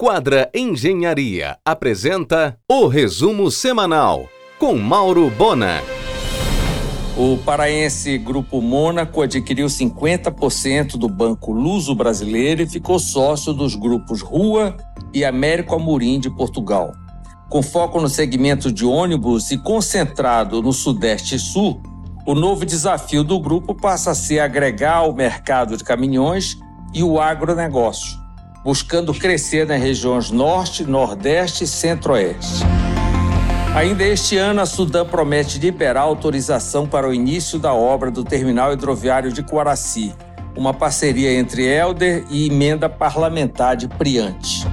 Quadra Engenharia apresenta o resumo semanal com Mauro Bona. O paraense Grupo Mônaco adquiriu 50% do Banco Luso Brasileiro e ficou sócio dos grupos Rua e Américo Amorim de Portugal. Com foco no segmento de ônibus e concentrado no Sudeste e Sul, o novo desafio do grupo passa a ser agregar o mercado de caminhões e o agronegócio, buscando crescer nas regiões Norte, Nordeste e Centro-Oeste. Ainda este ano, a Sudã promete liberar autorização para o início da obra do terminal hidroviário de Coraci, uma parceria entre Elder e emenda parlamentar de Priante.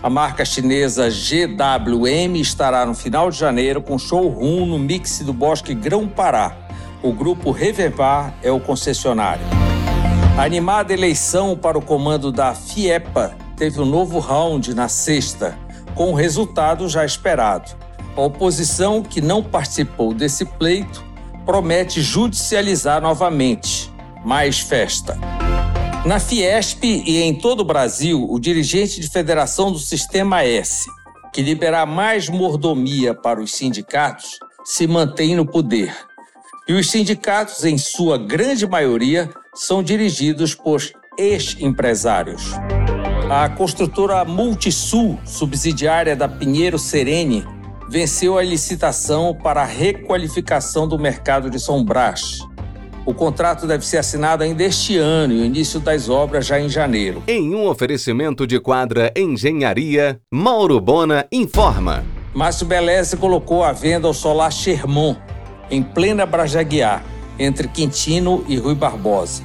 A marca chinesa GWM estará no final de janeiro com showroom no mix do Bosque Grão-Pará. O grupo Revevar é o concessionário. A animada eleição para o comando da FIEPA teve um novo round na sexta, com o resultado já esperado. A oposição, que não participou desse pleito, promete judicializar novamente. Mais festa. Na Fiesp e em todo o Brasil, o dirigente de federação do Sistema S, que liberar mais mordomia para os sindicatos, se mantém no poder. E os sindicatos, em sua grande maioria, são dirigidos por ex-empresários. A construtora Multisul, subsidiária da Pinheiro Serene, venceu a licitação para a requalificação do mercado de São Brás. O contrato deve ser assinado ainda este ano e o início das obras já em janeiro. Em um oferecimento de quadra Engenharia, Mauro Bona informa. Márcio Beleze colocou à venda o solar Sherman, em plena Brajaguiá, entre Quintino e Rui Barbosa.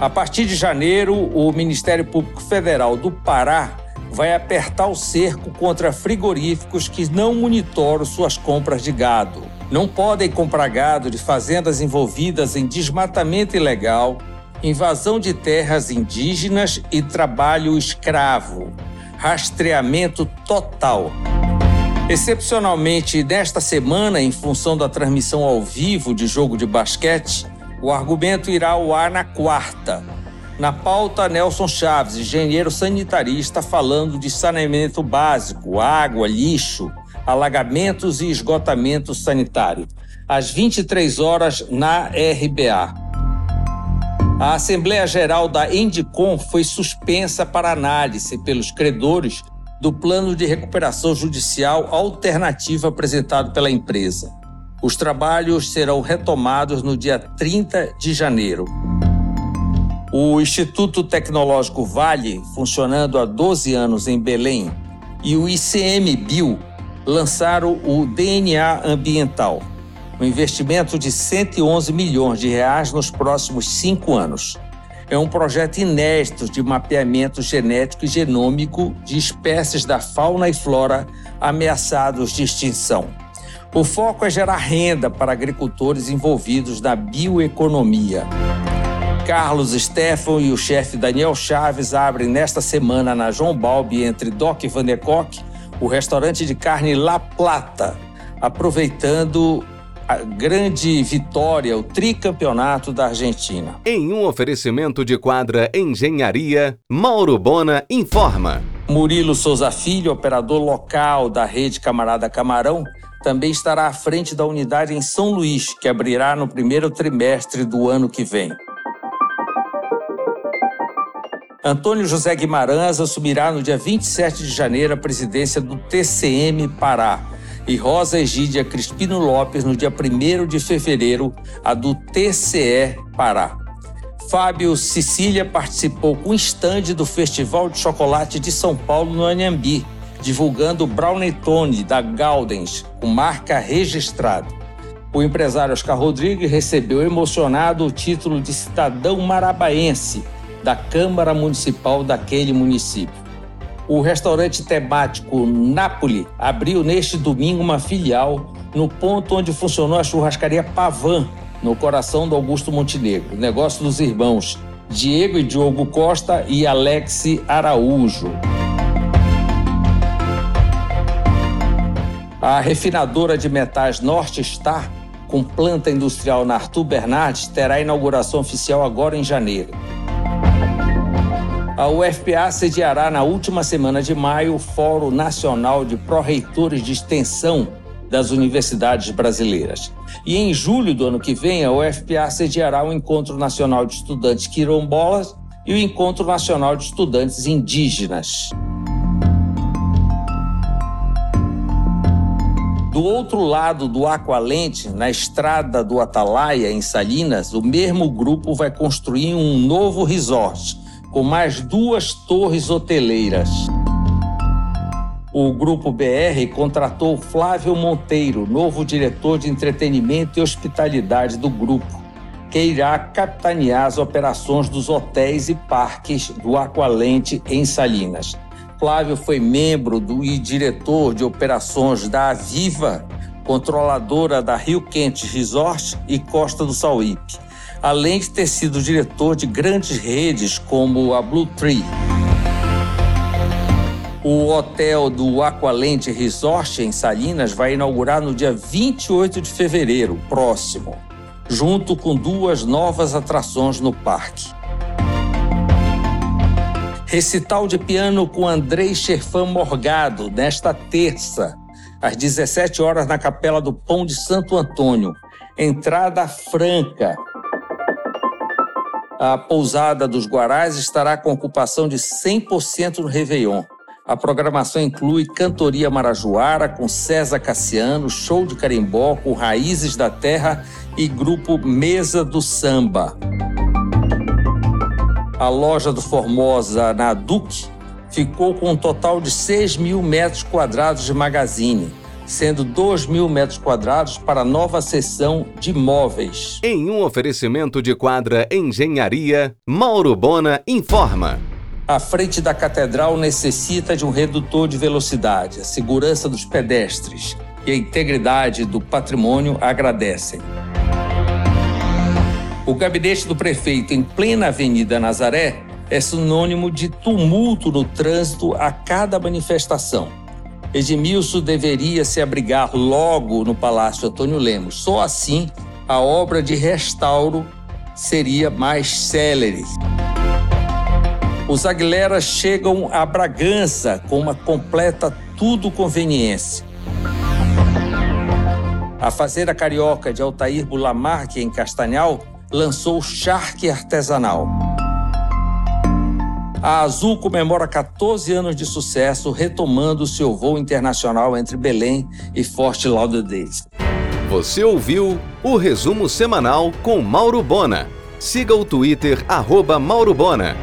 A partir de janeiro, o Ministério Público Federal do Pará vai apertar o cerco contra frigoríficos que não monitoram suas compras de gado não podem comprar gado de fazendas envolvidas em desmatamento ilegal, invasão de terras indígenas e trabalho escravo. Rastreamento total. Excepcionalmente, nesta semana, em função da transmissão ao vivo de jogo de basquete, o argumento irá ao ar na quarta. Na pauta, Nelson Chaves, engenheiro sanitarista, falando de saneamento básico, água, lixo, alagamentos e esgotamento sanitário, às 23 horas na RBA. A Assembleia Geral da Endicom foi suspensa para análise pelos credores do plano de recuperação judicial alternativo apresentado pela empresa. Os trabalhos serão retomados no dia 30 de janeiro. O Instituto Tecnológico Vale, funcionando há 12 anos em Belém, e o ICMBio, lançaram o DNA Ambiental, um investimento de 111 milhões de reais nos próximos cinco anos. É um projeto inédito de mapeamento genético e genômico de espécies da fauna e flora ameaçados de extinção. O foco é gerar renda para agricultores envolvidos na bioeconomia. Carlos Stefan e o chefe Daniel Chaves abrem nesta semana na João Balbi, entre Doc Van der Kock, o restaurante de carne La Plata, aproveitando a grande vitória, o tricampeonato da Argentina. Em um oferecimento de quadra Engenharia, Mauro Bona informa. Murilo Souza Filho, operador local da rede Camarada Camarão, também estará à frente da unidade em São Luís, que abrirá no primeiro trimestre do ano que vem. Antônio José Guimarães assumirá no dia 27 de janeiro a presidência do TCM Pará e Rosa Egídia Crispino Lopes no dia 1 de fevereiro a do TCE Pará. Fábio Cecília participou com estande do Festival de Chocolate de São Paulo no Anhambi, divulgando o Brownetone da Gaudens, com marca registrada. O empresário Oscar Rodrigues recebeu emocionado o título de cidadão marabaense da Câmara Municipal daquele município. O restaurante temático Napoli abriu neste domingo uma filial no ponto onde funcionou a churrascaria Pavan, no coração do Augusto Montenegro, negócio dos irmãos Diego e Diogo Costa e Alex Araújo. A refinadora de metais Norte Star, com planta industrial na Arthur Bernardes, terá inauguração oficial agora em janeiro. A UFPA sediará na última semana de maio o Fórum Nacional de Pró-Reitores de Extensão das Universidades Brasileiras. E em julho do ano que vem, a UFPA sediará o Encontro Nacional de Estudantes Quirombolas e o Encontro Nacional de Estudantes Indígenas. Do outro lado do Aqualente, na estrada do Atalaia, em Salinas, o mesmo grupo vai construir um novo resort, com mais duas torres hoteleiras. O Grupo BR contratou Flávio Monteiro, novo diretor de entretenimento e hospitalidade do grupo, que irá capitanear as operações dos hotéis e parques do Aqualente em Salinas. Flávio foi membro do, e diretor de operações da Aviva, controladora da Rio Quente Resort e Costa do Sauípe, além de ter sido diretor de grandes redes como a Blue Tree. O hotel do Aqualente Resort em Salinas vai inaugurar no dia 28 de fevereiro próximo, junto com duas novas atrações no parque. Recital de piano com Andrei Cherfan Morgado, nesta terça, às 17 horas, na Capela do Pão de Santo Antônio. Entrada franca. A pousada dos Guarás estará com ocupação de 100% no Réveillon. A programação inclui Cantoria Marajoara com César Cassiano, show de carimbó com Raízes da Terra e grupo Mesa do Samba a loja do Formosa na Duque ficou com um total de 6 mil metros quadrados de magazine, sendo 2 mil metros quadrados para a nova seção de móveis. Em um oferecimento de quadra Engenharia, Mauro Bona informa. A frente da catedral necessita de um redutor de velocidade. A segurança dos pedestres e a integridade do patrimônio agradecem. O gabinete do prefeito em plena Avenida Nazaré é sinônimo de tumulto no trânsito a cada manifestação. Edmilson deveria se abrigar logo no Palácio Antônio Lemos. Só assim a obra de restauro seria mais célere. Os Aguileras chegam a Bragança com uma completa tudo conveniência. A Fazenda Carioca de Altair Bulamarque, em Castanhal, lançou charque artesanal. A Azul comemora 14 anos de sucesso, retomando seu voo internacional entre Belém e Fort Lauderdale. Você ouviu o resumo semanal com Mauro Bona. Siga o Twitter, arroba Mauro Bona.